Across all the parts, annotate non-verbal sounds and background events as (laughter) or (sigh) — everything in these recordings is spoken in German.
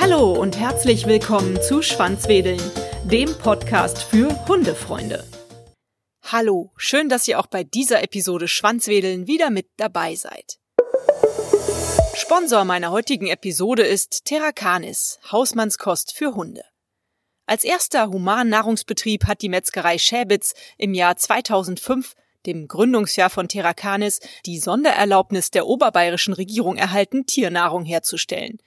Hallo und herzlich willkommen zu Schwanzwedeln, dem Podcast für Hundefreunde. Hallo, schön, dass ihr auch bei dieser Episode Schwanzwedeln wieder mit dabei seid. Sponsor meiner heutigen Episode ist Terracanis, Hausmannskost für Hunde. Als erster Humannahrungsbetrieb hat die Metzgerei Schäbitz im Jahr 2005, dem Gründungsjahr von Terracanis, die Sondererlaubnis der oberbayerischen Regierung erhalten, Tiernahrung herzustellen.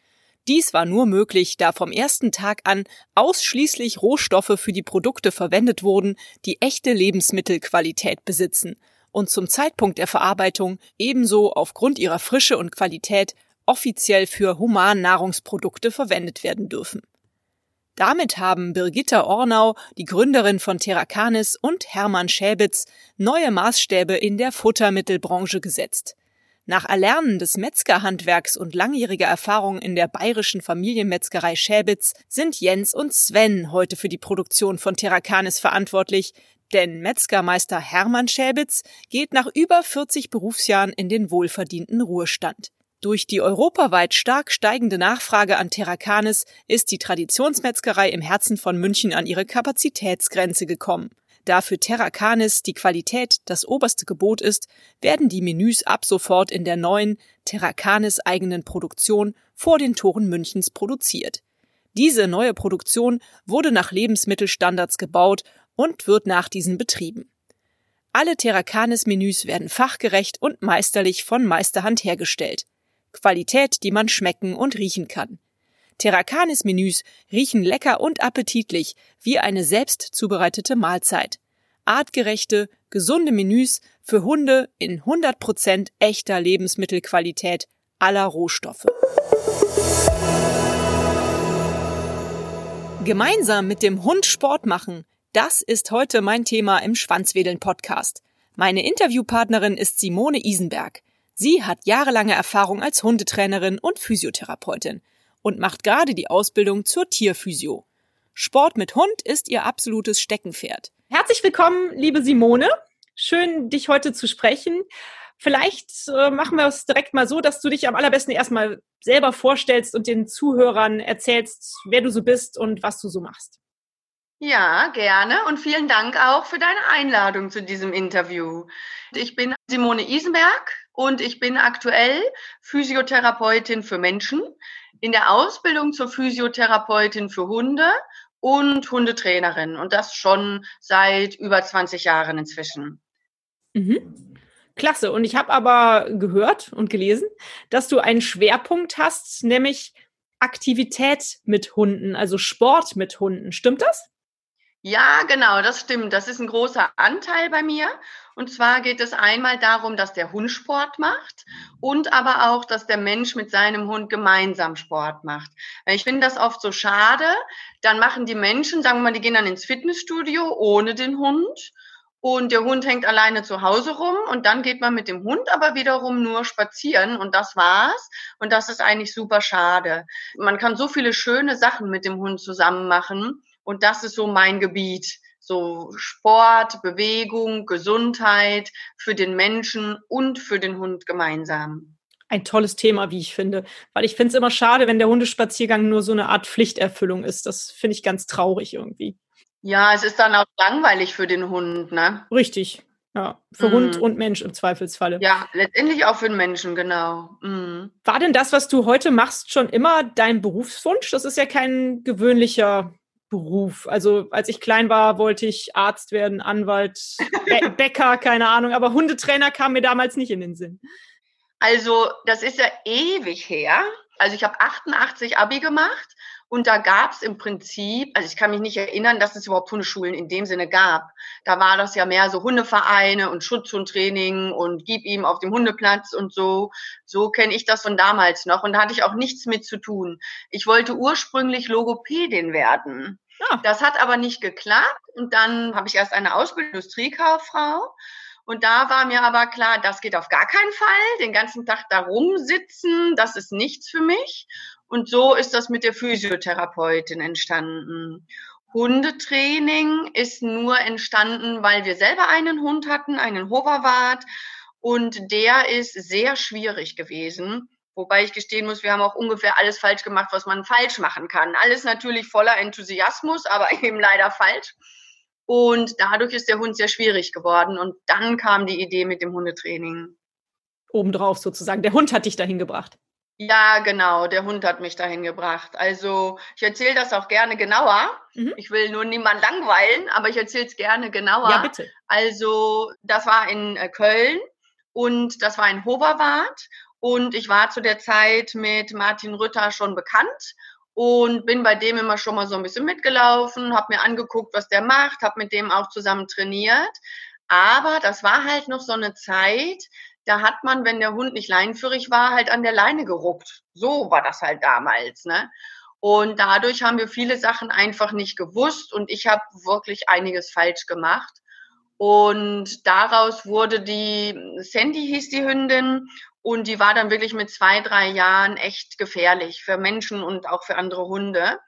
Dies war nur möglich, da vom ersten Tag an ausschließlich Rohstoffe für die Produkte verwendet wurden, die echte Lebensmittelqualität besitzen und zum Zeitpunkt der Verarbeitung ebenso aufgrund ihrer Frische und Qualität offiziell für Humannahrungsprodukte verwendet werden dürfen. Damit haben Birgitta Ornau, die Gründerin von Terracanis und Hermann Schäbitz neue Maßstäbe in der Futtermittelbranche gesetzt. Nach Erlernen des Metzgerhandwerks und langjähriger Erfahrung in der bayerischen Familienmetzgerei Schäbitz sind Jens und Sven heute für die Produktion von Terracanis verantwortlich, denn Metzgermeister Hermann Schäbitz geht nach über 40 Berufsjahren in den wohlverdienten Ruhestand. Durch die europaweit stark steigende Nachfrage an Terracanis ist die Traditionsmetzgerei im Herzen von München an ihre Kapazitätsgrenze gekommen. Da für Terracanis die Qualität das oberste Gebot ist, werden die Menüs ab sofort in der neuen Terracanis eigenen Produktion vor den Toren Münchens produziert. Diese neue Produktion wurde nach Lebensmittelstandards gebaut und wird nach diesen betrieben. Alle Terracanis-Menüs werden fachgerecht und meisterlich von Meisterhand hergestellt. Qualität, die man schmecken und riechen kann. Terracanis-Menüs riechen lecker und appetitlich, wie eine selbst zubereitete Mahlzeit. Artgerechte, gesunde Menüs für Hunde in 100% echter Lebensmittelqualität aller Rohstoffe. Gemeinsam mit dem Hund Sport machen, das ist heute mein Thema im Schwanzwedeln Podcast. Meine Interviewpartnerin ist Simone Isenberg. Sie hat jahrelange Erfahrung als Hundetrainerin und Physiotherapeutin und macht gerade die Ausbildung zur Tierphysio. Sport mit Hund ist ihr absolutes Steckenpferd. Herzlich willkommen, liebe Simone. Schön, dich heute zu sprechen. Vielleicht äh, machen wir es direkt mal so, dass du dich am allerbesten erstmal selber vorstellst und den Zuhörern erzählst, wer du so bist und was du so machst. Ja, gerne und vielen Dank auch für deine Einladung zu diesem Interview. Ich bin Simone Isenberg, und ich bin aktuell Physiotherapeutin für Menschen in der Ausbildung zur Physiotherapeutin für Hunde und Hundetrainerin und das schon seit über 20 Jahren inzwischen. Mhm. Klasse. Und ich habe aber gehört und gelesen, dass du einen Schwerpunkt hast, nämlich Aktivität mit Hunden, also Sport mit Hunden. Stimmt das? Ja, genau, das stimmt. Das ist ein großer Anteil bei mir. Und zwar geht es einmal darum, dass der Hund Sport macht und aber auch, dass der Mensch mit seinem Hund gemeinsam Sport macht. Ich finde das oft so schade. Dann machen die Menschen, sagen wir mal, die gehen dann ins Fitnessstudio ohne den Hund und der Hund hängt alleine zu Hause rum und dann geht man mit dem Hund aber wiederum nur spazieren und das war's. Und das ist eigentlich super schade. Man kann so viele schöne Sachen mit dem Hund zusammen machen. Und das ist so mein Gebiet. So Sport, Bewegung, Gesundheit für den Menschen und für den Hund gemeinsam. Ein tolles Thema, wie ich finde. Weil ich finde es immer schade, wenn der Hundespaziergang nur so eine Art Pflichterfüllung ist. Das finde ich ganz traurig irgendwie. Ja, es ist dann auch langweilig für den Hund, ne? Richtig. Ja, für mm. Hund und Mensch im Zweifelsfalle. Ja, letztendlich auch für den Menschen, genau. Mm. War denn das, was du heute machst, schon immer dein Berufswunsch? Das ist ja kein gewöhnlicher Beruf. Also als ich klein war, wollte ich Arzt werden, Anwalt, Bä (laughs) Bäcker, keine Ahnung, aber Hundetrainer kam mir damals nicht in den Sinn. Also das ist ja ewig her. Also ich habe 88 Abi gemacht und da gab es im Prinzip, also ich kann mich nicht erinnern, dass es überhaupt Hundeschulen in dem Sinne gab. Da war das ja mehr so Hundevereine und Schutzhundtraining und gib ihm auf dem Hundeplatz und so. So kenne ich das von damals noch und da hatte ich auch nichts mit zu tun. Ich wollte ursprünglich Logopädin werden. Ja. Das hat aber nicht geklappt. Und dann habe ich erst eine Ausbildung Industriekauffrau. Und da war mir aber klar, das geht auf gar keinen Fall. Den ganzen Tag da rumsitzen, das ist nichts für mich. Und so ist das mit der Physiotherapeutin entstanden. Hundetraining ist nur entstanden, weil wir selber einen Hund hatten, einen Hoverwart Und der ist sehr schwierig gewesen. Wobei ich gestehen muss, wir haben auch ungefähr alles falsch gemacht, was man falsch machen kann. Alles natürlich voller Enthusiasmus, aber (laughs) eben leider falsch. Und dadurch ist der Hund sehr schwierig geworden. Und dann kam die Idee mit dem Hundetraining. Obendrauf sozusagen. Der Hund hat dich dahin gebracht. Ja, genau, der Hund hat mich dahin gebracht. Also ich erzähle das auch gerne genauer. Mhm. Ich will nur niemand langweilen, aber ich erzähle es gerne genauer. Ja, bitte. Also das war in äh, Köln und das war in Hoverwart und ich war zu der Zeit mit Martin Rütter schon bekannt und bin bei dem immer schon mal so ein bisschen mitgelaufen, habe mir angeguckt, was der macht, habe mit dem auch zusammen trainiert. Aber das war halt noch so eine Zeit, da hat man, wenn der Hund nicht leinenführig war, halt an der Leine geruckt. So war das halt damals, ne? Und dadurch haben wir viele Sachen einfach nicht gewusst und ich habe wirklich einiges falsch gemacht. Und daraus wurde die, Sandy hieß die Hündin und die war dann wirklich mit zwei, drei Jahren echt gefährlich für Menschen und auch für andere Hunde.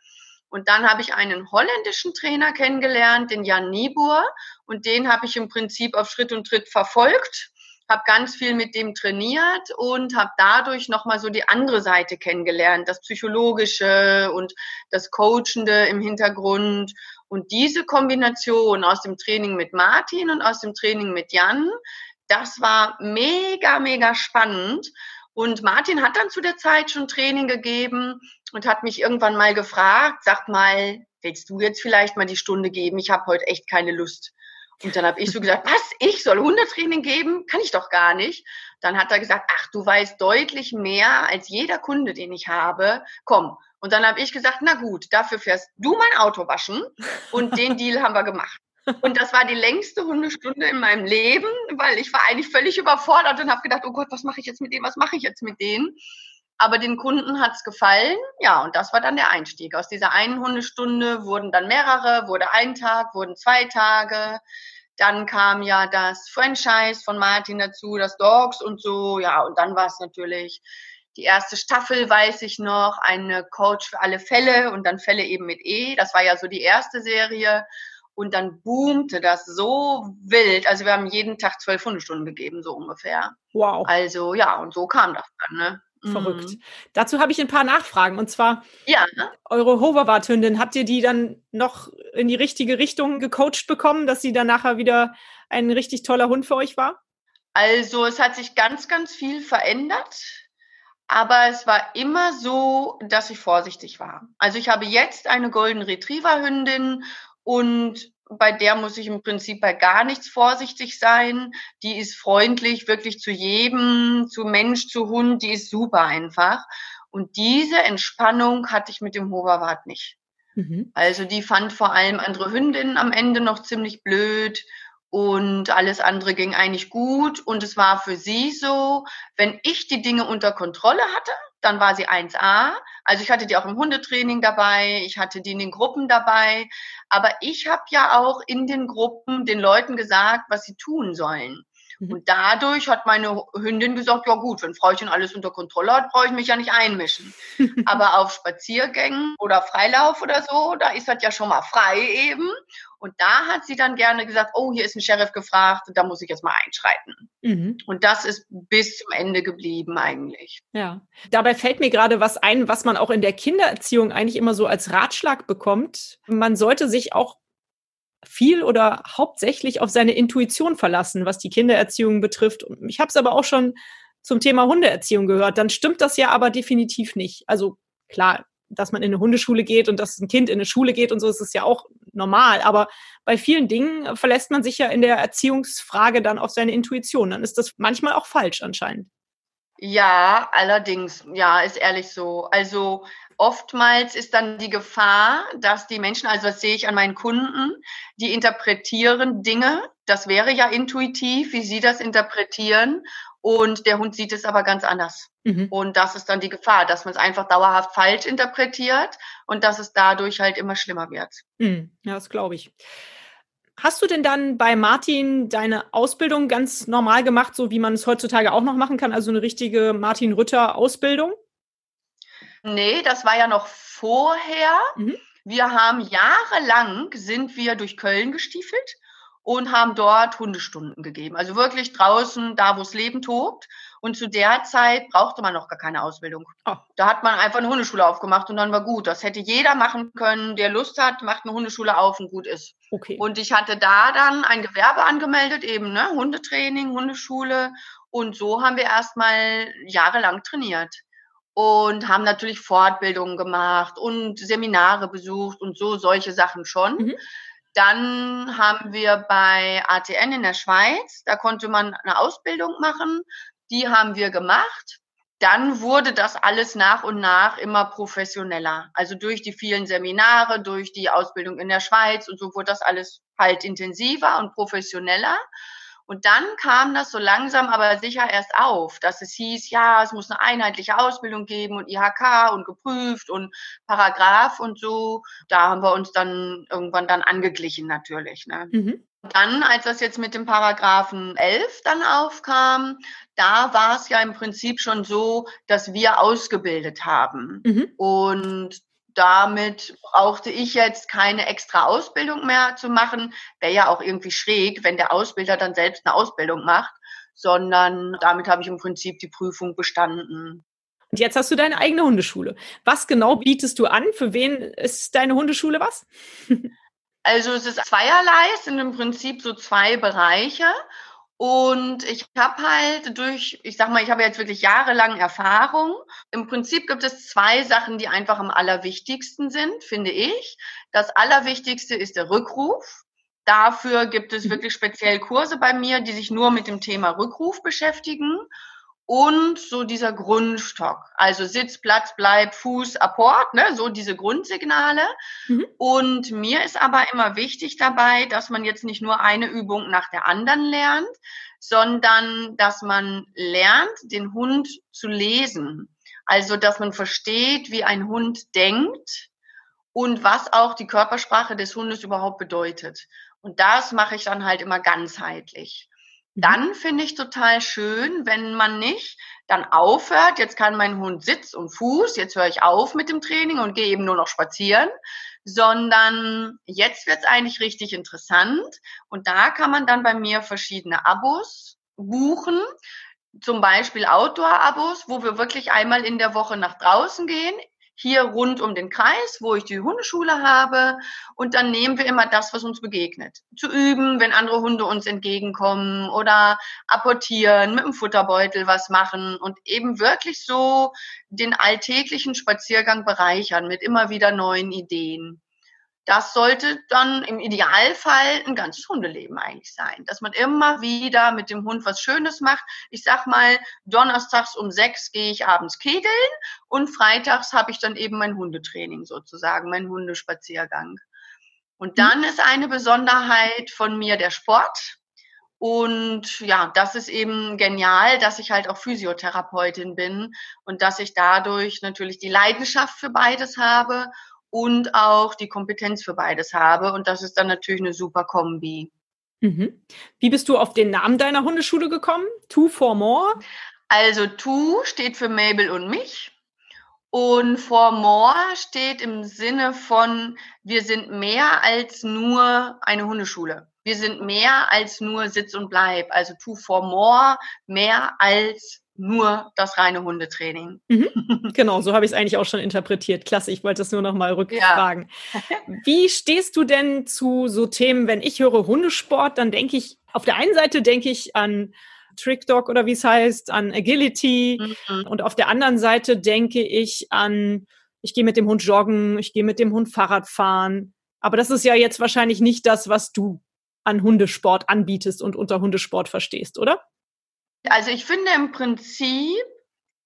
Und dann habe ich einen holländischen Trainer kennengelernt, den Jan Niebuhr. Und den habe ich im Prinzip auf Schritt und Tritt verfolgt habe ganz viel mit dem trainiert und habe dadurch nochmal so die andere Seite kennengelernt, das Psychologische und das Coachende im Hintergrund. Und diese Kombination aus dem Training mit Martin und aus dem Training mit Jan, das war mega, mega spannend. Und Martin hat dann zu der Zeit schon Training gegeben und hat mich irgendwann mal gefragt, sag mal, willst du jetzt vielleicht mal die Stunde geben? Ich habe heute echt keine Lust. Und dann habe ich so gesagt, was, ich soll Hundetraining geben? Kann ich doch gar nicht. Dann hat er gesagt, ach, du weißt deutlich mehr als jeder Kunde, den ich habe. Komm. Und dann habe ich gesagt, na gut, dafür fährst du mein Auto waschen. Und den Deal haben wir gemacht. Und das war die längste Hundestunde in meinem Leben, weil ich war eigentlich völlig überfordert und habe gedacht, oh Gott, was mache ich jetzt mit denen, was mache ich jetzt mit denen? Aber den Kunden hat's gefallen. Ja, und das war dann der Einstieg. Aus dieser einen Hundestunde wurden dann mehrere, wurde ein Tag, wurden zwei Tage. Dann kam ja das Franchise von Martin dazu, das Dogs und so. Ja, und dann war es natürlich die erste Staffel, weiß ich noch, eine Coach für alle Fälle und dann Fälle eben mit E. Das war ja so die erste Serie. Und dann boomte das so wild. Also wir haben jeden Tag zwölf Hundestunden gegeben, so ungefähr. Wow. Also ja, und so kam das dann, ne? Verrückt. Mhm. Dazu habe ich ein paar Nachfragen. Und zwar, ja. eure Hoverwart-Hündin, habt ihr die dann noch in die richtige Richtung gecoacht bekommen, dass sie dann nachher wieder ein richtig toller Hund für euch war? Also es hat sich ganz, ganz viel verändert. Aber es war immer so, dass ich vorsichtig war. Also ich habe jetzt eine Golden Retriever Hündin und bei der muss ich im Prinzip bei gar nichts vorsichtig sein. Die ist freundlich, wirklich zu jedem, zu Mensch, zu Hund, die ist super einfach. Und diese Entspannung hatte ich mit dem Hoverwart nicht. Mhm. Also die fand vor allem andere Hündinnen am Ende noch ziemlich blöd und alles andere ging eigentlich gut. Und es war für sie so, wenn ich die Dinge unter Kontrolle hatte, dann war sie 1a. Also ich hatte die auch im Hundetraining dabei, ich hatte die in den Gruppen dabei. Aber ich habe ja auch in den Gruppen den Leuten gesagt, was sie tun sollen. Mhm. Und dadurch hat meine Hündin gesagt, ja gut, wenn Frauchen alles unter Kontrolle hat, brauche ich mich ja nicht einmischen. (laughs) Aber auf Spaziergängen oder Freilauf oder so, da ist das ja schon mal frei eben. Und da hat sie dann gerne gesagt, oh, hier ist ein Sheriff gefragt, da muss ich jetzt mal einschreiten. Mhm. Und das ist bis zum Ende geblieben eigentlich. Ja. Dabei fällt mir gerade was ein, was man auch in der Kindererziehung eigentlich immer so als Ratschlag bekommt. Man sollte sich auch viel oder hauptsächlich auf seine Intuition verlassen, was die Kindererziehung betrifft. Ich habe es aber auch schon zum Thema Hundeerziehung gehört. Dann stimmt das ja aber definitiv nicht. Also klar, dass man in eine Hundeschule geht und dass ein Kind in eine Schule geht und so ist es ja auch normal. Aber bei vielen Dingen verlässt man sich ja in der Erziehungsfrage dann auf seine Intuition. Dann ist das manchmal auch falsch anscheinend. Ja, allerdings, ja, ist ehrlich so. Also oftmals ist dann die Gefahr, dass die Menschen, also das sehe ich an meinen Kunden, die interpretieren Dinge, das wäre ja intuitiv, wie sie das interpretieren, und der Hund sieht es aber ganz anders. Mhm. Und das ist dann die Gefahr, dass man es einfach dauerhaft falsch interpretiert und dass es dadurch halt immer schlimmer wird. Mhm. Ja, das glaube ich. Hast du denn dann bei Martin deine Ausbildung ganz normal gemacht, so wie man es heutzutage auch noch machen kann, also eine richtige Martin Rütter Ausbildung? Nee, das war ja noch vorher. Mhm. Wir haben jahrelang sind wir durch Köln gestiefelt und haben dort Hundestunden gegeben. Also wirklich draußen, da wo es Leben tobt. Und zu der Zeit brauchte man noch gar keine Ausbildung. Oh. Da hat man einfach eine Hundeschule aufgemacht und dann war gut. Das hätte jeder machen können, der Lust hat, macht eine Hundeschule auf und gut ist. Okay. Und ich hatte da dann ein Gewerbe angemeldet, eben ne, Hundetraining, Hundeschule. Und so haben wir erstmal jahrelang trainiert und haben natürlich Fortbildungen gemacht und Seminare besucht und so solche Sachen schon. Mhm. Dann haben wir bei ATN in der Schweiz, da konnte man eine Ausbildung machen, die haben wir gemacht. Dann wurde das alles nach und nach immer professioneller. Also durch die vielen Seminare, durch die Ausbildung in der Schweiz und so wurde das alles halt intensiver und professioneller. Und dann kam das so langsam aber sicher erst auf, dass es hieß, ja, es muss eine einheitliche Ausbildung geben und IHK und geprüft und Paragraph und so. Da haben wir uns dann irgendwann dann angeglichen natürlich. Ne? Mhm. Dann, als das jetzt mit dem Paragraphen 11 dann aufkam, da war es ja im Prinzip schon so, dass wir ausgebildet haben. Mhm. Und damit brauchte ich jetzt keine extra Ausbildung mehr zu machen. Wäre ja auch irgendwie schräg, wenn der Ausbilder dann selbst eine Ausbildung macht, sondern damit habe ich im Prinzip die Prüfung bestanden. Und jetzt hast du deine eigene Hundeschule. Was genau bietest du an? Für wen ist deine Hundeschule was? (laughs) also es ist zweierlei, es sind im Prinzip so zwei Bereiche. Und ich habe halt durch, ich sag mal, ich habe jetzt wirklich jahrelang Erfahrung. Im Prinzip gibt es zwei Sachen, die einfach am allerwichtigsten sind, finde ich. Das Allerwichtigste ist der Rückruf. Dafür gibt es mhm. wirklich speziell Kurse bei mir, die sich nur mit dem Thema Rückruf beschäftigen und so dieser Grundstock, also Sitz, Platz, Bleib, Fuß, Apport, ne, so diese Grundsignale. Mhm. Und mir ist aber immer wichtig dabei, dass man jetzt nicht nur eine Übung nach der anderen lernt, sondern dass man lernt, den Hund zu lesen. Also, dass man versteht, wie ein Hund denkt und was auch die Körpersprache des Hundes überhaupt bedeutet. Und das mache ich dann halt immer ganzheitlich. Dann finde ich total schön, wenn man nicht dann aufhört, jetzt kann mein Hund Sitz und Fuß, jetzt höre ich auf mit dem Training und gehe eben nur noch spazieren, sondern jetzt wird es eigentlich richtig interessant und da kann man dann bei mir verschiedene Abos buchen, zum Beispiel Outdoor-Abos, wo wir wirklich einmal in der Woche nach draußen gehen, hier rund um den Kreis, wo ich die Hundeschule habe. Und dann nehmen wir immer das, was uns begegnet. Zu üben, wenn andere Hunde uns entgegenkommen oder apportieren, mit dem Futterbeutel was machen und eben wirklich so den alltäglichen Spaziergang bereichern mit immer wieder neuen Ideen. Das sollte dann im Idealfall ein ganzes Hundeleben eigentlich sein, dass man immer wieder mit dem Hund was Schönes macht. Ich sag mal, donnerstags um sechs gehe ich abends kegeln und freitags habe ich dann eben mein Hundetraining sozusagen, mein Hundespaziergang. Und mhm. dann ist eine Besonderheit von mir der Sport. Und ja, das ist eben genial, dass ich halt auch Physiotherapeutin bin und dass ich dadurch natürlich die Leidenschaft für beides habe und auch die Kompetenz für beides habe. Und das ist dann natürlich eine super Kombi. Mhm. Wie bist du auf den Namen deiner Hundeschule gekommen? Two for More? Also Two steht für Mabel und mich. Und for more steht im Sinne von, wir sind mehr als nur eine Hundeschule. Wir sind mehr als nur Sitz und Bleib. Also two for more, mehr als nur das reine Hundetraining. Mhm. (laughs) Genau, so habe ich es eigentlich auch schon interpretiert. Klasse, ich wollte das nur noch mal rückfragen. Ja. (laughs) Wie stehst du denn zu so Themen, wenn ich höre Hundesport, dann denke ich, auf der einen Seite denke ich an Trick Dog oder wie es heißt, an Agility mhm. und auf der anderen Seite denke ich an, ich gehe mit dem Hund joggen, ich gehe mit dem Hund Fahrrad fahren. Aber das ist ja jetzt wahrscheinlich nicht das, was du an Hundesport anbietest und unter Hundesport verstehst, oder? Also ich finde im Prinzip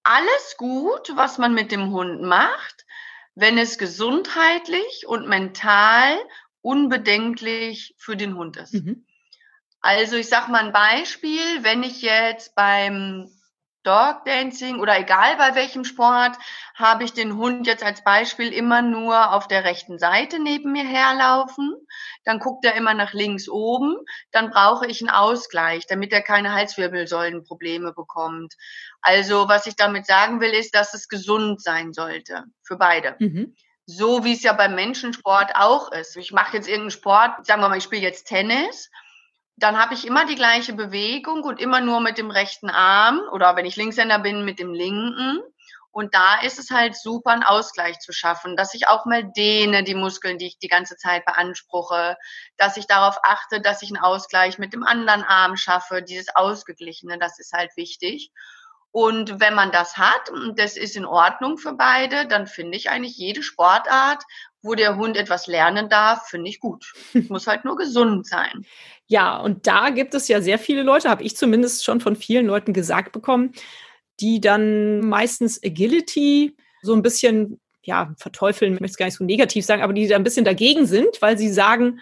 alles gut, was man mit dem Hund macht, wenn es gesundheitlich und mental unbedenklich für den Hund ist. Mhm. Also ich sage mal ein Beispiel, wenn ich jetzt beim Dog Dancing oder egal bei welchem Sport, habe ich den Hund jetzt als Beispiel immer nur auf der rechten Seite neben mir herlaufen. Dann guckt er immer nach links oben. Dann brauche ich einen Ausgleich, damit er keine Halswirbelsäulenprobleme bekommt. Also was ich damit sagen will, ist, dass es gesund sein sollte für beide. Mhm. So wie es ja beim Menschensport auch ist. Ich mache jetzt irgendeinen Sport, sagen wir mal, ich spiele jetzt Tennis dann habe ich immer die gleiche Bewegung und immer nur mit dem rechten Arm oder wenn ich Linkshänder bin, mit dem linken. Und da ist es halt super, einen Ausgleich zu schaffen, dass ich auch mal dehne, die Muskeln, die ich die ganze Zeit beanspruche, dass ich darauf achte, dass ich einen Ausgleich mit dem anderen Arm schaffe, dieses Ausgeglichene, das ist halt wichtig. Und wenn man das hat, und das ist in Ordnung für beide, dann finde ich eigentlich jede Sportart, wo der Hund etwas lernen darf, finde ich gut. Muss halt nur gesund sein. (laughs) Ja, und da gibt es ja sehr viele Leute, habe ich zumindest schon von vielen Leuten gesagt bekommen, die dann meistens Agility so ein bisschen, ja, verteufeln, ich möchte es gar nicht so negativ sagen, aber die da ein bisschen dagegen sind, weil sie sagen,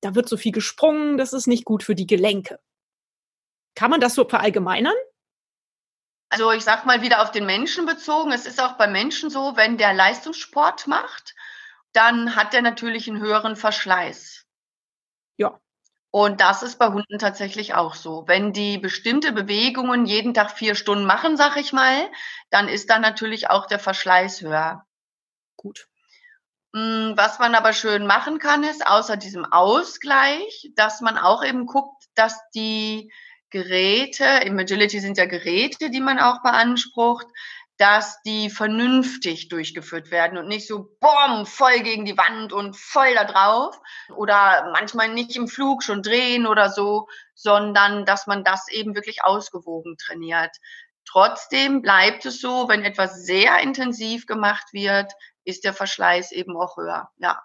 da wird so viel gesprungen, das ist nicht gut für die Gelenke. Kann man das so verallgemeinern? Also ich sag mal wieder auf den Menschen bezogen. Es ist auch bei Menschen so, wenn der Leistungssport macht, dann hat der natürlich einen höheren Verschleiß. Ja. Und das ist bei Hunden tatsächlich auch so. Wenn die bestimmte Bewegungen jeden Tag vier Stunden machen, sag ich mal, dann ist dann natürlich auch der Verschleiß höher. Gut. Hm, was man aber schön machen kann, ist außer diesem Ausgleich, dass man auch eben guckt, dass die Geräte, im Agility sind ja Geräte, die man auch beansprucht, dass die vernünftig durchgeführt werden und nicht so boom, voll gegen die Wand und voll da drauf oder manchmal nicht im Flug schon drehen oder so, sondern dass man das eben wirklich ausgewogen trainiert. Trotzdem bleibt es so, wenn etwas sehr intensiv gemacht wird, ist der Verschleiß eben auch höher. Ja.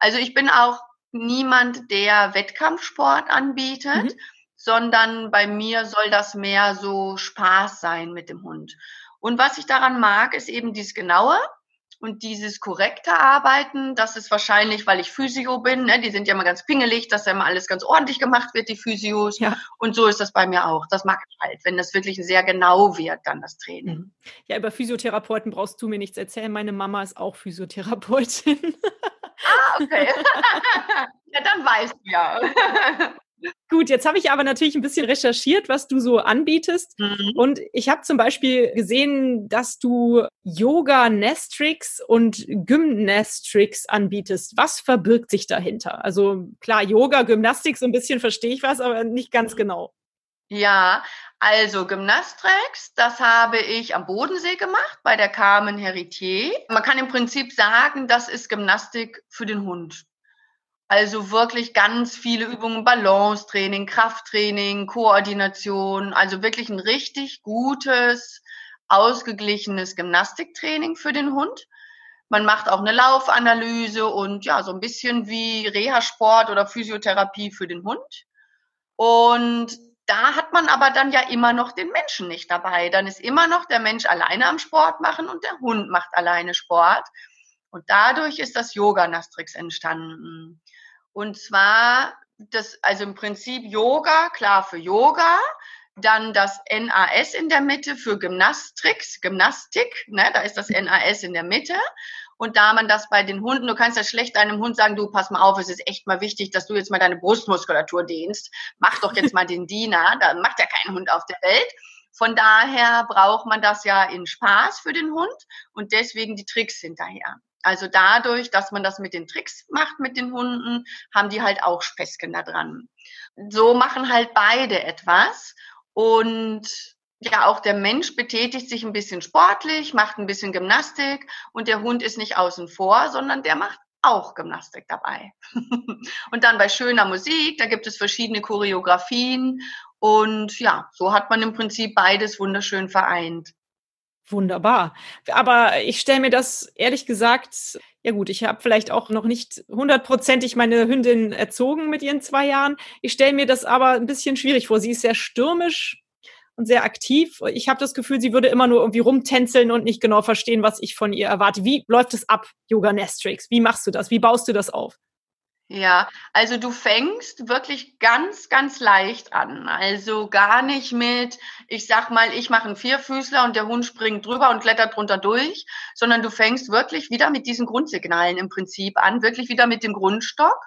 Also ich bin auch niemand, der Wettkampfsport anbietet, mhm. sondern bei mir soll das mehr so Spaß sein mit dem Hund. Und was ich daran mag, ist eben dieses Genaue und dieses korrekte Arbeiten. Das ist wahrscheinlich, weil ich Physio bin. Ne? Die sind ja immer ganz pingelig, dass ja immer alles ganz ordentlich gemacht wird, die Physios. Ja. Und so ist das bei mir auch. Das mag ich halt, wenn das wirklich sehr genau wird, dann das Training. Mhm. Ja, über Physiotherapeuten brauchst du mir nichts erzählen. Meine Mama ist auch Physiotherapeutin. Ah, okay. (laughs) ja, dann weißt du ja. (laughs) Gut, jetzt habe ich aber natürlich ein bisschen recherchiert, was du so anbietest. Mhm. Und ich habe zum Beispiel gesehen, dass du Yoga Nestrix und Gymnastrix anbietest. Was verbirgt sich dahinter? Also klar, Yoga, Gymnastik, so ein bisschen verstehe ich was, aber nicht ganz mhm. genau. Ja, also Gymnastrix, das habe ich am Bodensee gemacht bei der Carmen Heritier. Man kann im Prinzip sagen, das ist Gymnastik für den Hund. Also wirklich ganz viele Übungen, Balancetraining, Krafttraining, Koordination, also wirklich ein richtig gutes, ausgeglichenes Gymnastiktraining für den Hund. Man macht auch eine Laufanalyse und ja, so ein bisschen wie Reha-Sport oder Physiotherapie für den Hund. Und da hat man aber dann ja immer noch den Menschen nicht dabei. Dann ist immer noch der Mensch alleine am Sport machen und der Hund macht alleine Sport. Und dadurch ist das Yoga-Nastrix entstanden. Und zwar das, also im Prinzip Yoga, klar für Yoga, dann das NAS in der Mitte für Gymnastrix, Gymnastik, ne, da ist das NAS in der Mitte. Und da man das bei den Hunden, du kannst ja schlecht deinem Hund sagen, du pass mal auf, es ist echt mal wichtig, dass du jetzt mal deine Brustmuskulatur dehnst. Mach doch jetzt mal den Diener, da macht ja kein Hund auf der Welt. Von daher braucht man das ja in Spaß für den Hund und deswegen die Tricks hinterher. Also dadurch, dass man das mit den Tricks macht mit den Hunden, haben die halt auch Späßchen da dran. So machen halt beide etwas und ja, auch der Mensch betätigt sich ein bisschen sportlich, macht ein bisschen Gymnastik und der Hund ist nicht außen vor, sondern der macht auch Gymnastik dabei. (laughs) und dann bei schöner Musik, da gibt es verschiedene Choreografien und ja, so hat man im Prinzip beides wunderschön vereint. Wunderbar. Aber ich stelle mir das ehrlich gesagt, ja gut, ich habe vielleicht auch noch nicht hundertprozentig meine Hündin erzogen mit ihren zwei Jahren. Ich stelle mir das aber ein bisschen schwierig vor. Sie ist sehr stürmisch und sehr aktiv. Ich habe das Gefühl, sie würde immer nur irgendwie rumtänzeln und nicht genau verstehen, was ich von ihr erwarte. Wie läuft es ab, Yoga Nestrix? Wie machst du das? Wie baust du das auf? Ja, also du fängst wirklich ganz, ganz leicht an. Also gar nicht mit, ich sag mal, ich mache einen Vierfüßler und der Hund springt drüber und klettert drunter durch, sondern du fängst wirklich wieder mit diesen Grundsignalen im Prinzip an, wirklich wieder mit dem Grundstock.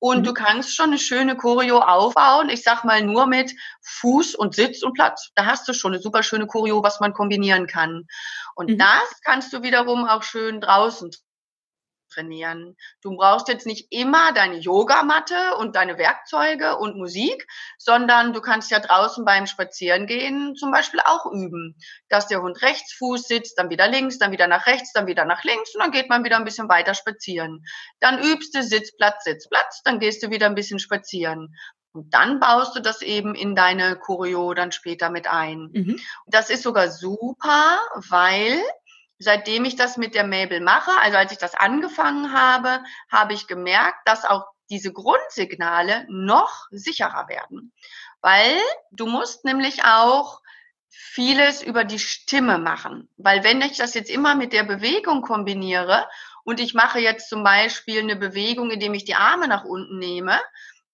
Und mhm. du kannst schon eine schöne Choreo aufbauen. Ich sag mal nur mit Fuß und Sitz und Platz. Da hast du schon eine super schöne Choreo, was man kombinieren kann. Und mhm. das kannst du wiederum auch schön draußen trainieren. Du brauchst jetzt nicht immer deine Yogamatte und deine Werkzeuge und Musik, sondern du kannst ja draußen beim Spazierengehen zum Beispiel auch üben, dass der Hund rechts Fuß sitzt, dann wieder links, dann wieder nach rechts, dann wieder nach links und dann geht man wieder ein bisschen weiter spazieren. Dann übst du Sitzplatz, Sitzplatz, dann gehst du wieder ein bisschen spazieren. Und dann baust du das eben in deine Choreo dann später mit ein. Mhm. Das ist sogar super, weil seitdem ich das mit der Mabel mache, also als ich das angefangen habe, habe ich gemerkt, dass auch diese Grundsignale noch sicherer werden. Weil du musst nämlich auch vieles über die Stimme machen. Weil wenn ich das jetzt immer mit der Bewegung kombiniere und ich mache jetzt zum Beispiel eine Bewegung, indem ich die Arme nach unten nehme,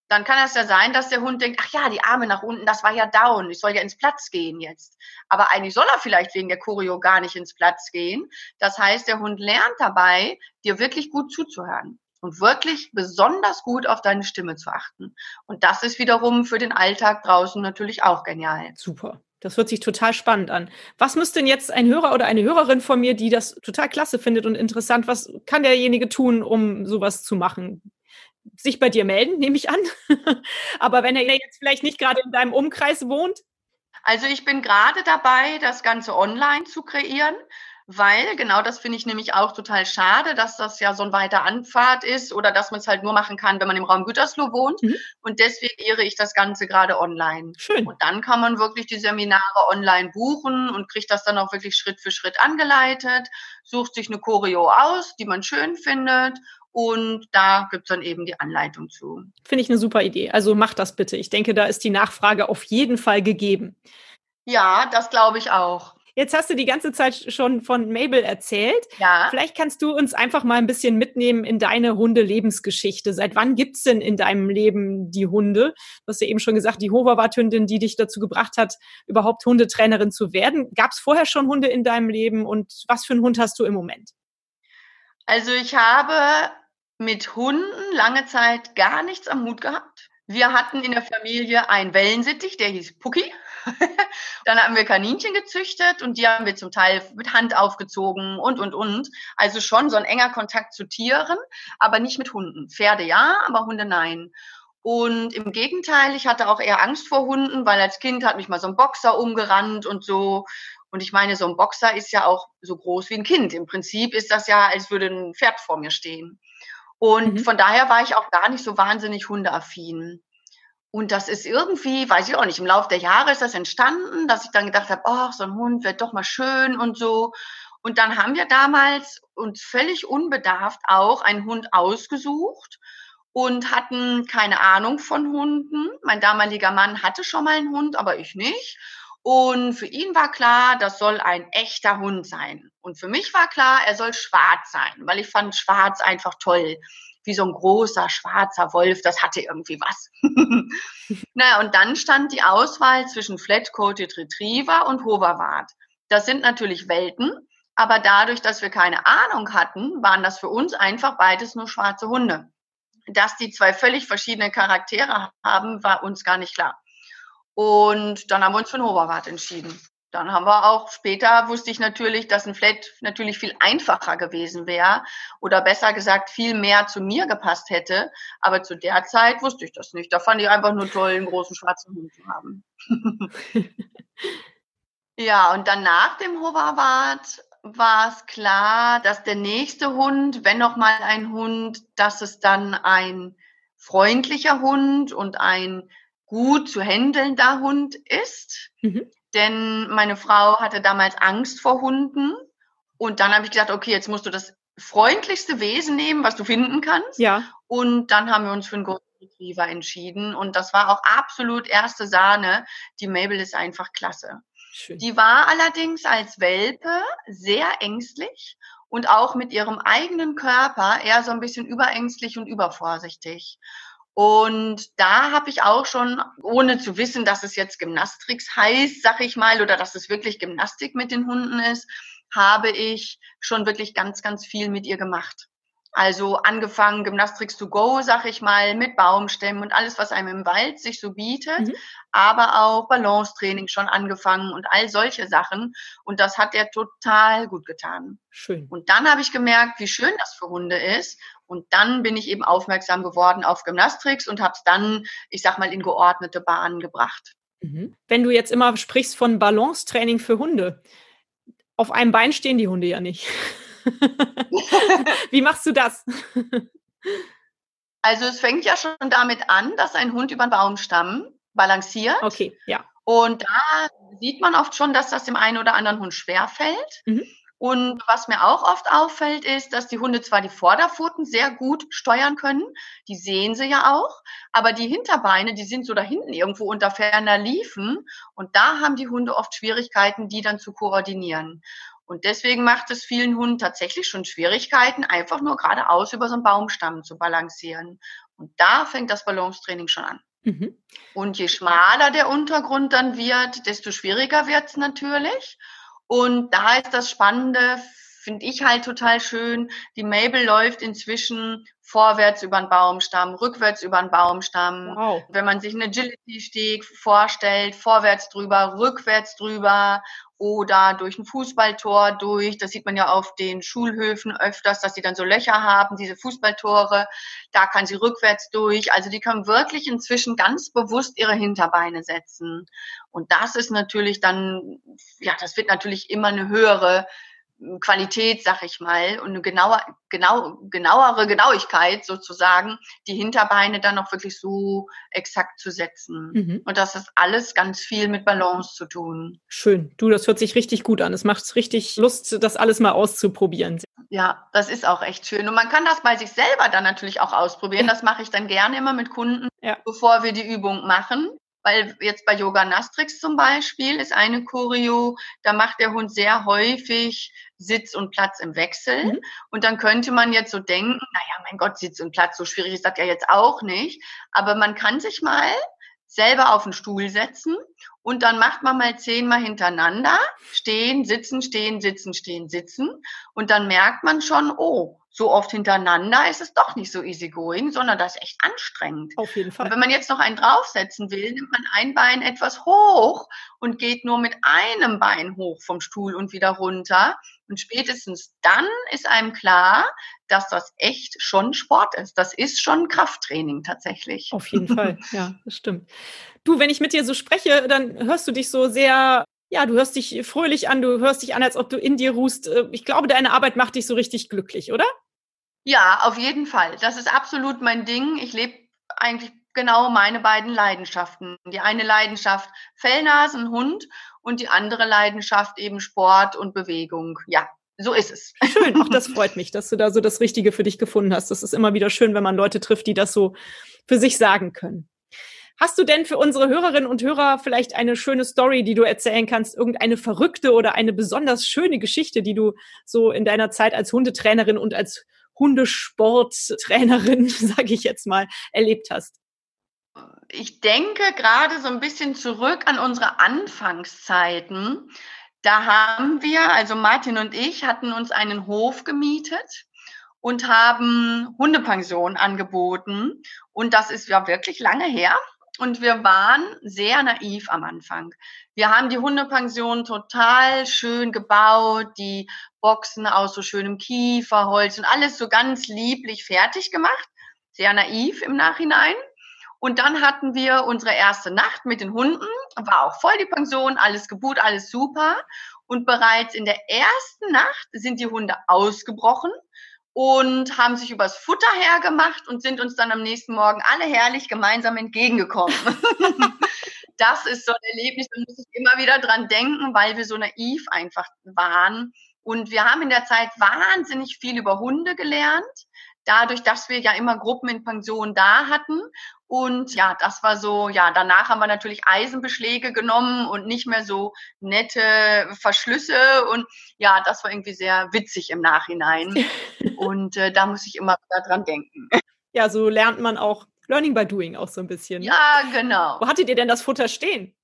dann kann es ja sein, dass der Hund denkt, ach ja, die Arme nach unten, das war ja down, ich soll ja ins Platz gehen jetzt. Aber eigentlich soll er vielleicht wegen der Choreo gar nicht ins Platz gehen. Das heißt, der Hund lernt dabei, dir wirklich gut zuzuhören und wirklich besonders gut auf deine Stimme zu achten. Und das ist wiederum für den Alltag draußen natürlich auch genial. Super. Das hört sich total spannend an. Was müsste denn jetzt ein Hörer oder eine Hörerin von mir, die das total klasse findet und interessant, was kann derjenige tun, um sowas zu machen? Sich bei dir melden, nehme ich an. (laughs) Aber wenn er jetzt vielleicht nicht gerade in deinem Umkreis wohnt? Also ich bin gerade dabei, das Ganze online zu kreieren, weil genau das finde ich nämlich auch total schade, dass das ja so ein weiter Anfahrt ist oder dass man es halt nur machen kann, wenn man im Raum Gütersloh wohnt. Mhm. Und deswegen ehre ich das Ganze gerade online. Schön. Und dann kann man wirklich die Seminare online buchen und kriegt das dann auch wirklich Schritt für Schritt angeleitet, sucht sich eine Choreo aus, die man schön findet und da gibt es dann eben die Anleitung zu. Finde ich eine super Idee. Also mach das bitte. Ich denke, da ist die Nachfrage auf jeden Fall gegeben. Ja, das glaube ich auch. Jetzt hast du die ganze Zeit schon von Mabel erzählt. Ja. Vielleicht kannst du uns einfach mal ein bisschen mitnehmen in deine Hunde-Lebensgeschichte. Seit wann gibt es denn in deinem Leben die Hunde? Du hast ja eben schon gesagt, die Hoverwart-Hündin, die dich dazu gebracht hat, überhaupt Hundetrainerin zu werden. Gab es vorher schon Hunde in deinem Leben und was für einen Hund hast du im Moment? Also ich habe mit Hunden lange Zeit gar nichts am Hut gehabt. Wir hatten in der Familie einen Wellensittich, der hieß Pucki. (laughs) Dann haben wir Kaninchen gezüchtet und die haben wir zum Teil mit Hand aufgezogen und, und, und. Also schon so ein enger Kontakt zu Tieren, aber nicht mit Hunden. Pferde ja, aber Hunde nein. Und im Gegenteil, ich hatte auch eher Angst vor Hunden, weil als Kind hat mich mal so ein Boxer umgerannt und so. Und ich meine, so ein Boxer ist ja auch so groß wie ein Kind. Im Prinzip ist das ja, als würde ein Pferd vor mir stehen. Und mhm. von daher war ich auch gar nicht so wahnsinnig hundeaffin. Und das ist irgendwie, weiß ich auch nicht, im Laufe der Jahre ist das entstanden, dass ich dann gedacht habe, oh, so ein Hund wird doch mal schön und so. Und dann haben wir damals uns völlig unbedarft auch einen Hund ausgesucht und hatten keine Ahnung von Hunden. Mein damaliger Mann hatte schon mal einen Hund, aber ich nicht. Und für ihn war klar, das soll ein echter Hund sein. Und für mich war klar, er soll schwarz sein, weil ich fand schwarz einfach toll. Wie so ein großer schwarzer Wolf, das hatte irgendwie was. (laughs) naja, und dann stand die Auswahl zwischen Flat-Coated Retriever und Hoverwart. Das sind natürlich Welten, aber dadurch, dass wir keine Ahnung hatten, waren das für uns einfach beides nur schwarze Hunde. Dass die zwei völlig verschiedene Charaktere haben, war uns gar nicht klar. Und dann haben wir uns für einen Hoverrad entschieden. Dann haben wir auch später wusste ich natürlich, dass ein Flat natürlich viel einfacher gewesen wäre oder besser gesagt viel mehr zu mir gepasst hätte. Aber zu der Zeit wusste ich das nicht. Da fand ich einfach nur toll, einen großen schwarzen Hund zu haben. (laughs) ja, und dann nach dem Hoverrad war es klar, dass der nächste Hund, wenn noch mal ein Hund, dass es dann ein freundlicher Hund und ein gut zu handelnder Hund ist. Mhm. Denn meine Frau hatte damals Angst vor Hunden. Und dann habe ich gedacht, okay, jetzt musst du das freundlichste Wesen nehmen, was du finden kannst. Ja. Und dann haben wir uns für einen Golden Retriever entschieden. Und das war auch absolut erste Sahne. Die Mabel ist einfach klasse. Schön. Die war allerdings als Welpe sehr ängstlich und auch mit ihrem eigenen Körper eher so ein bisschen überängstlich und übervorsichtig. Und da habe ich auch schon, ohne zu wissen, dass es jetzt Gymnastrix heißt, sag ich mal, oder dass es wirklich Gymnastik mit den Hunden ist, habe ich schon wirklich ganz, ganz viel mit ihr gemacht. Also angefangen Gymnastics to go, sag ich mal, mit Baumstämmen und alles, was einem im Wald sich so bietet, mhm. aber auch Balancetraining schon angefangen und all solche Sachen. Und das hat er total gut getan. Schön. Und dann habe ich gemerkt, wie schön das für Hunde ist. Und dann bin ich eben aufmerksam geworden auf Gymnastics und habe es dann, ich sag mal, in geordnete Bahnen gebracht. Mhm. Wenn du jetzt immer sprichst von Balancetraining für Hunde, auf einem Bein stehen die Hunde ja nicht. (laughs) Wie machst du das? Also es fängt ja schon damit an, dass ein Hund über einen Baumstamm balanciert. Okay, ja. Und da sieht man oft schon, dass das dem einen oder anderen Hund schwerfällt. Mhm. Und was mir auch oft auffällt, ist, dass die Hunde zwar die Vorderpfoten sehr gut steuern können, die sehen sie ja auch, aber die Hinterbeine, die sind so da hinten irgendwo unter ferner Liefen und da haben die Hunde oft Schwierigkeiten, die dann zu koordinieren. Und deswegen macht es vielen Hunden tatsächlich schon Schwierigkeiten, einfach nur geradeaus über so einen Baumstamm zu balancieren. Und da fängt das Balancetraining schon an. Mhm. Und je schmaler der Untergrund dann wird, desto schwieriger wird es natürlich. Und da ist das Spannende, finde ich halt total schön. Die Mabel läuft inzwischen vorwärts über den Baumstamm, rückwärts über den Baumstamm. Wow. Wenn man sich einen Agility-Steg vorstellt, vorwärts drüber, rückwärts drüber oder durch ein Fußballtor durch. Das sieht man ja auf den Schulhöfen öfters, dass die dann so Löcher haben, diese Fußballtore. Da kann sie rückwärts durch. Also die können wirklich inzwischen ganz bewusst ihre Hinterbeine setzen. Und das ist natürlich dann, ja, das wird natürlich immer eine höhere Qualität, sag ich mal, und eine genauer, genau, genauere Genauigkeit sozusagen, die Hinterbeine dann auch wirklich so exakt zu setzen. Mhm. Und das ist alles ganz viel mit Balance zu tun. Schön. Du, das hört sich richtig gut an. Es macht richtig Lust, das alles mal auszuprobieren. Ja, das ist auch echt schön. Und man kann das bei sich selber dann natürlich auch ausprobieren. Das mache ich dann gerne immer mit Kunden, ja. bevor wir die Übung machen weil jetzt bei Yoga Nastrix zum Beispiel ist eine Choreo, da macht der Hund sehr häufig Sitz und Platz im Wechsel. Mhm. Und dann könnte man jetzt so denken, naja, mein Gott, Sitz und Platz, so schwierig ist das ja jetzt auch nicht. Aber man kann sich mal selber auf den Stuhl setzen und dann macht man mal zehnmal hintereinander stehen, sitzen, stehen, sitzen, stehen, sitzen und dann merkt man schon, oh, so oft hintereinander ist es doch nicht so easygoing, sondern das ist echt anstrengend. Auf jeden Fall. Und wenn man jetzt noch einen draufsetzen will, nimmt man ein Bein etwas hoch und geht nur mit einem Bein hoch vom Stuhl und wieder runter. Und spätestens dann ist einem klar, dass das echt schon Sport ist. Das ist schon Krafttraining tatsächlich. Auf jeden Fall, (laughs) ja, das stimmt. Du, wenn ich mit dir so spreche, dann hörst du dich so sehr ja, du hörst dich fröhlich an, du hörst dich an, als ob du in dir ruhst. Äh, ich glaube, deine Arbeit macht dich so richtig glücklich, oder? Ja, auf jeden Fall. Das ist absolut mein Ding. Ich lebe eigentlich genau meine beiden Leidenschaften. Die eine Leidenschaft Fellnasen, Hund und die andere Leidenschaft eben Sport und Bewegung. Ja, so ist es. Schön, auch das (laughs) freut mich, dass du da so das Richtige für dich gefunden hast. Das ist immer wieder schön, wenn man Leute trifft, die das so für sich sagen können. Hast du denn für unsere Hörerinnen und Hörer vielleicht eine schöne Story, die du erzählen kannst? Irgendeine verrückte oder eine besonders schöne Geschichte, die du so in deiner Zeit als Hundetrainerin und als Hundesporttrainerin, (laughs) sage ich jetzt mal, erlebt hast? Ich denke gerade so ein bisschen zurück an unsere Anfangszeiten. Da haben wir, also Martin und ich, hatten uns einen Hof gemietet und haben Hundepension angeboten. Und das ist ja wirklich lange her. Und wir waren sehr naiv am Anfang. Wir haben die Hundepension total schön gebaut, die Boxen aus so schönem Kieferholz und alles so ganz lieblich fertig gemacht. Sehr naiv im Nachhinein. Und dann hatten wir unsere erste Nacht mit den Hunden, war auch voll die Pension, alles gebucht, alles super. Und bereits in der ersten Nacht sind die Hunde ausgebrochen und haben sich übers Futter hergemacht und sind uns dann am nächsten Morgen alle herrlich gemeinsam entgegengekommen. (laughs) das ist so ein Erlebnis, da muss ich immer wieder dran denken, weil wir so naiv einfach waren. Und wir haben in der Zeit wahnsinnig viel über Hunde gelernt, dadurch, dass wir ja immer Gruppen in Pension da hatten und ja, das war so, ja, danach haben wir natürlich Eisenbeschläge genommen und nicht mehr so nette Verschlüsse. Und ja, das war irgendwie sehr witzig im Nachhinein. (laughs) und äh, da muss ich immer dran denken. Ja, so lernt man auch Learning by Doing auch so ein bisschen. Ne? Ja, genau. Wo hattet ihr denn das Futter stehen?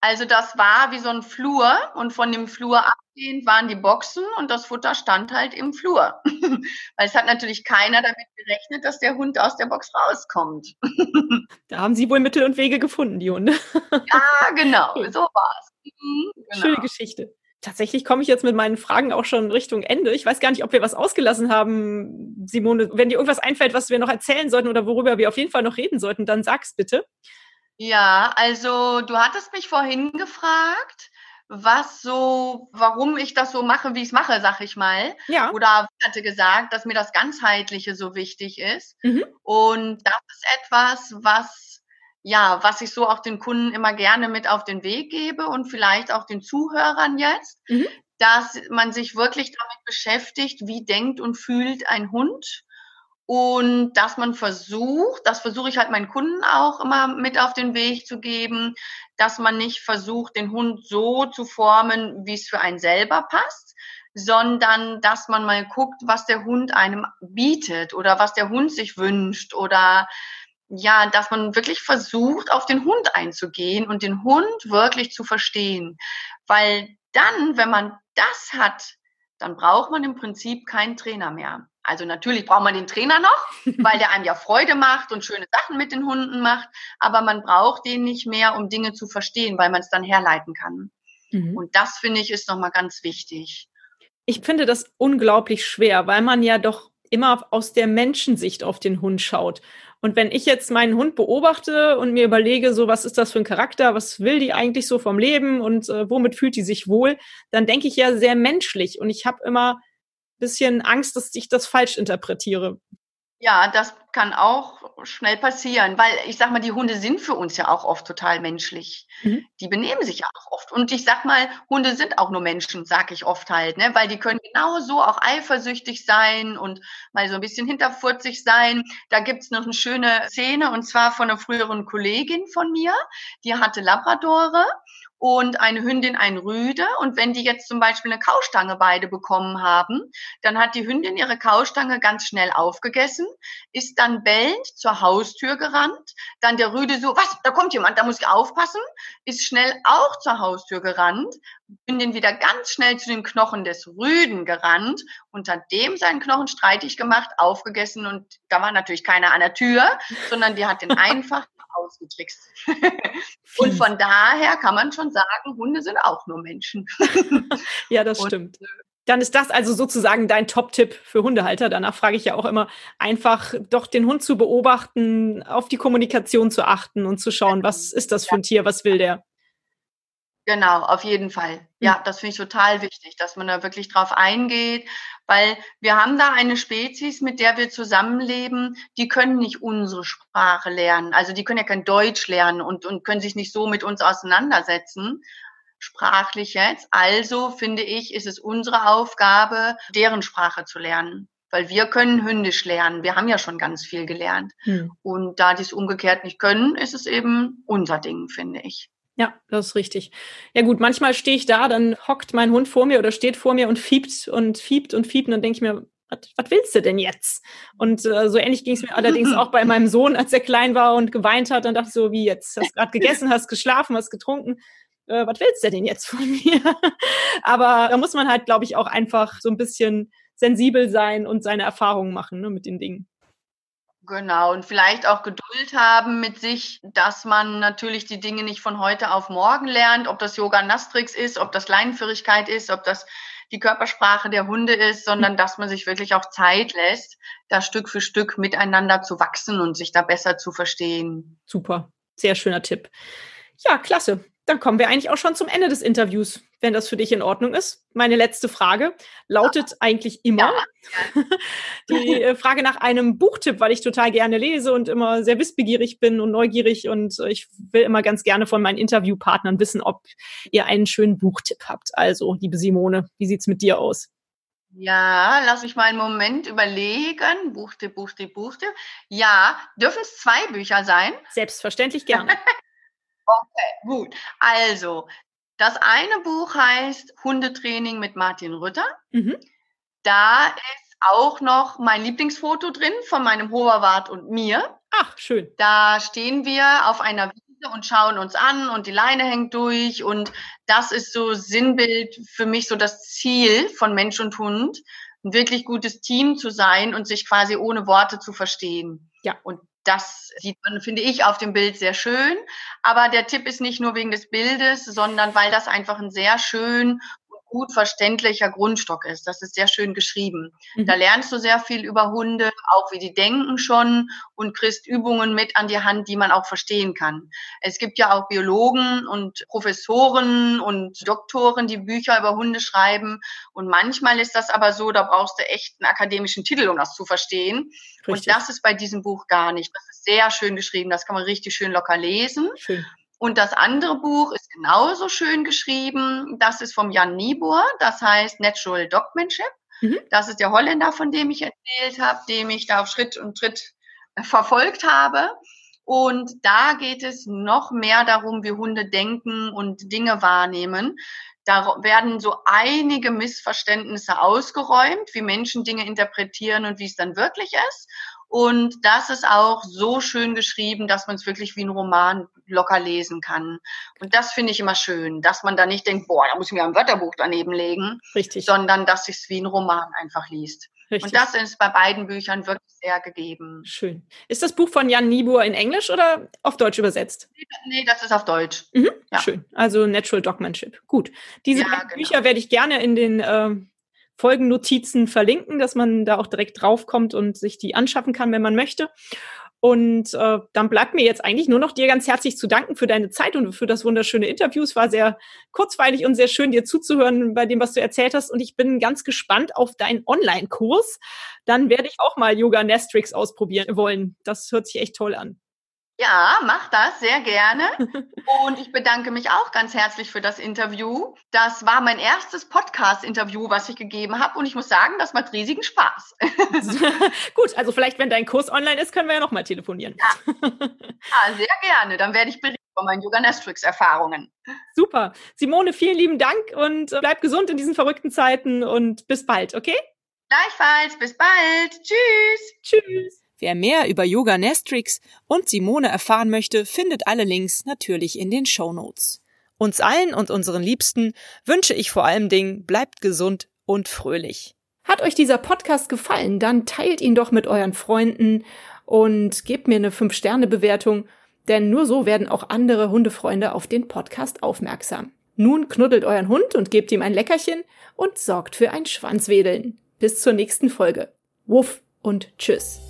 Also das war wie so ein Flur und von dem Flur abgehend waren die Boxen und das Futter stand halt im Flur. (laughs) Weil es hat natürlich keiner damit gerechnet, dass der Hund aus der Box rauskommt. (laughs) da haben Sie wohl Mittel und Wege gefunden, die Hunde. ja, genau, (laughs) so war's. Mhm, genau. Schöne Geschichte. Tatsächlich komme ich jetzt mit meinen Fragen auch schon Richtung Ende. Ich weiß gar nicht, ob wir was ausgelassen haben, Simone. Wenn dir irgendwas einfällt, was wir noch erzählen sollten oder worüber wir auf jeden Fall noch reden sollten, dann sag's bitte. Ja, also du hattest mich vorhin gefragt, was so, warum ich das so mache, wie ich es mache, sag ich mal. Ja. Oder ich hatte gesagt, dass mir das Ganzheitliche so wichtig ist. Mhm. Und das ist etwas, was ja, was ich so auch den Kunden immer gerne mit auf den Weg gebe und vielleicht auch den Zuhörern jetzt, mhm. dass man sich wirklich damit beschäftigt, wie denkt und fühlt ein Hund und dass man versucht, das versuche ich halt meinen Kunden auch immer mit auf den Weg zu geben, dass man nicht versucht, den Hund so zu formen, wie es für einen selber passt, sondern dass man mal guckt, was der Hund einem bietet oder was der Hund sich wünscht oder ja, dass man wirklich versucht, auf den Hund einzugehen und den Hund wirklich zu verstehen. Weil dann, wenn man das hat, dann braucht man im Prinzip keinen Trainer mehr. Also natürlich braucht man den Trainer noch, (laughs) weil der einem ja Freude macht und schöne Sachen mit den Hunden macht, aber man braucht den nicht mehr, um Dinge zu verstehen, weil man es dann herleiten kann. Mhm. Und das finde ich ist nochmal ganz wichtig. Ich finde das unglaublich schwer, weil man ja doch immer aus der Menschensicht auf den Hund schaut. Und wenn ich jetzt meinen Hund beobachte und mir überlege, so was ist das für ein Charakter, was will die eigentlich so vom Leben und äh, womit fühlt die sich wohl, dann denke ich ja sehr menschlich. Und ich habe immer bisschen Angst, dass ich das falsch interpretiere. Ja, das kann auch schnell passieren, weil ich sag mal, die Hunde sind für uns ja auch oft total menschlich. Mhm. Die benehmen sich ja auch oft. Und ich sag mal, Hunde sind auch nur Menschen, sag ich oft halt, ne? weil die können genauso auch eifersüchtig sein und mal so ein bisschen hinterfurzig sein. Da gibt's noch eine schöne Szene und zwar von einer früheren Kollegin von mir, die hatte Labradore und eine Hündin ein Rüde. Und wenn die jetzt zum Beispiel eine Kaustange beide bekommen haben, dann hat die Hündin ihre Kaustange ganz schnell aufgegessen, ist dann bellend zur Haustür gerannt. Dann der Rüde so, was, da kommt jemand, da muss ich aufpassen, ist schnell auch zur Haustür gerannt, Hündin wieder ganz schnell zu den Knochen des Rüden gerannt, unter dem seinen Knochen streitig gemacht, aufgegessen und da war natürlich keiner an der Tür, (laughs) sondern die hat den einfach ausgetrickst. (laughs) und von daher kann man schon sagen, Hunde sind auch nur Menschen. (laughs) ja, das und, stimmt. Äh, dann ist das also sozusagen dein Top-Tipp für Hundehalter. Danach frage ich ja auch immer, einfach doch den Hund zu beobachten, auf die Kommunikation zu achten und zu schauen, was ist das für ein Tier, was will der. Genau, auf jeden Fall. Ja, hm. das finde ich total wichtig, dass man da wirklich drauf eingeht, weil wir haben da eine Spezies, mit der wir zusammenleben, die können nicht unsere Sprache lernen. Also die können ja kein Deutsch lernen und, und können sich nicht so mit uns auseinandersetzen, sprachlich jetzt. Also finde ich, ist es unsere Aufgabe, deren Sprache zu lernen. Weil wir können Hündisch lernen. Wir haben ja schon ganz viel gelernt. Hm. Und da die es umgekehrt nicht können, ist es eben unser Ding, finde ich. Ja, das ist richtig. Ja gut, manchmal stehe ich da, dann hockt mein Hund vor mir oder steht vor mir und fiebt und fiebt und fiebt und dann denke ich mir, was willst du denn jetzt? Und äh, so ähnlich ging es mir allerdings auch bei meinem Sohn, als er klein war und geweint hat. Dann dachte ich so, wie jetzt? Hast gerade gegessen, hast geschlafen, hast getrunken. Äh, was willst du denn jetzt von mir? (laughs) Aber da muss man halt, glaube ich, auch einfach so ein bisschen sensibel sein und seine Erfahrungen machen ne, mit den Dingen. Genau, und vielleicht auch Geduld haben mit sich, dass man natürlich die Dinge nicht von heute auf morgen lernt, ob das Yoga Nastrix ist, ob das Leinenführigkeit ist, ob das die Körpersprache der Hunde ist, sondern dass man sich wirklich auch Zeit lässt, da Stück für Stück miteinander zu wachsen und sich da besser zu verstehen. Super, sehr schöner Tipp. Ja, klasse dann kommen wir eigentlich auch schon zum Ende des Interviews, wenn das für dich in Ordnung ist. Meine letzte Frage lautet ja. eigentlich immer ja. (laughs) die äh, Frage nach einem Buchtipp, weil ich total gerne lese und immer sehr wissbegierig bin und neugierig und äh, ich will immer ganz gerne von meinen Interviewpartnern wissen, ob ihr einen schönen Buchtipp habt. Also, liebe Simone, wie sieht's mit dir aus? Ja, lass mich mal einen Moment überlegen. Buchtipp, Buchtipp, Buchtipp. Ja, dürfen es zwei Bücher sein? Selbstverständlich gerne. (laughs) Okay, gut. Also, das eine Buch heißt Hundetraining mit Martin Rütter. Mhm. Da ist auch noch mein Lieblingsfoto drin von meinem Hoverwart und mir. Ach, schön. Da stehen wir auf einer Wiese und schauen uns an und die Leine hängt durch und das ist so Sinnbild für mich so das Ziel von Mensch und Hund, ein wirklich gutes Team zu sein und sich quasi ohne Worte zu verstehen. Ja. Und das sieht man, finde ich, auf dem Bild sehr schön. Aber der Tipp ist nicht nur wegen des Bildes, sondern weil das einfach ein sehr schön gut verständlicher Grundstock ist. Das ist sehr schön geschrieben. Mhm. Da lernst du sehr viel über Hunde, auch wie die denken schon und kriegst Übungen mit an die Hand, die man auch verstehen kann. Es gibt ja auch Biologen und Professoren und Doktoren, die Bücher über Hunde schreiben. Und manchmal ist das aber so, da brauchst du echt einen akademischen Titel, um das zu verstehen. Richtig. Und das ist bei diesem Buch gar nicht. Das ist sehr schön geschrieben. Das kann man richtig schön locker lesen. Schön. Und das andere Buch ist genauso schön geschrieben. Das ist vom Jan Niebuhr. Das heißt Natural Dogmanship. Mhm. Das ist der Holländer, von dem ich erzählt habe, dem ich da auf Schritt und Tritt verfolgt habe. Und da geht es noch mehr darum, wie Hunde denken und Dinge wahrnehmen. Da werden so einige Missverständnisse ausgeräumt, wie Menschen Dinge interpretieren und wie es dann wirklich ist. Und das ist auch so schön geschrieben, dass man es wirklich wie ein Roman locker lesen kann. Und das finde ich immer schön, dass man da nicht denkt, boah, da muss ich mir ein Wörterbuch daneben legen, Richtig. sondern dass es wie ein Roman einfach liest. Richtig. Und das ist bei beiden Büchern wirklich sehr gegeben. Schön. Ist das Buch von Jan Niebuhr in Englisch oder auf Deutsch übersetzt? Nee, das ist auf Deutsch. Mhm. Ja. Schön. Also Natural Dogmanship. Gut. Diese ja, genau. Bücher werde ich gerne in den äh, Folgennotizen verlinken, dass man da auch direkt draufkommt und sich die anschaffen kann, wenn man möchte. Und äh, dann bleibt mir jetzt eigentlich nur noch dir ganz herzlich zu danken für deine Zeit und für das wunderschöne Interview. Es war sehr kurzweilig und sehr schön, dir zuzuhören bei dem, was du erzählt hast. Und ich bin ganz gespannt auf deinen Online-Kurs. Dann werde ich auch mal Yoga Nestrix ausprobieren wollen. Das hört sich echt toll an. Ja, mach das sehr gerne. Und ich bedanke mich auch ganz herzlich für das Interview. Das war mein erstes Podcast-Interview, was ich gegeben habe. Und ich muss sagen, das macht riesigen Spaß. (laughs) Gut, also vielleicht, wenn dein Kurs online ist, können wir ja nochmal telefonieren. Ja. ja, sehr gerne. Dann werde ich berichten von meinen Yoga Nestrix-Erfahrungen. Super. Simone, vielen lieben Dank und äh, bleib gesund in diesen verrückten Zeiten und bis bald, okay? Gleichfalls. Bis bald. Tschüss. Tschüss. Wer mehr über Yoga Nestrix und Simone erfahren möchte, findet alle Links natürlich in den Show Notes. Uns allen und unseren Liebsten wünsche ich vor allem Dingen, bleibt gesund und fröhlich. Hat euch dieser Podcast gefallen, dann teilt ihn doch mit euren Freunden und gebt mir eine 5-Sterne-Bewertung, denn nur so werden auch andere Hundefreunde auf den Podcast aufmerksam. Nun knuddelt euren Hund und gebt ihm ein Leckerchen und sorgt für ein Schwanzwedeln. Bis zur nächsten Folge. Wuff und tschüss.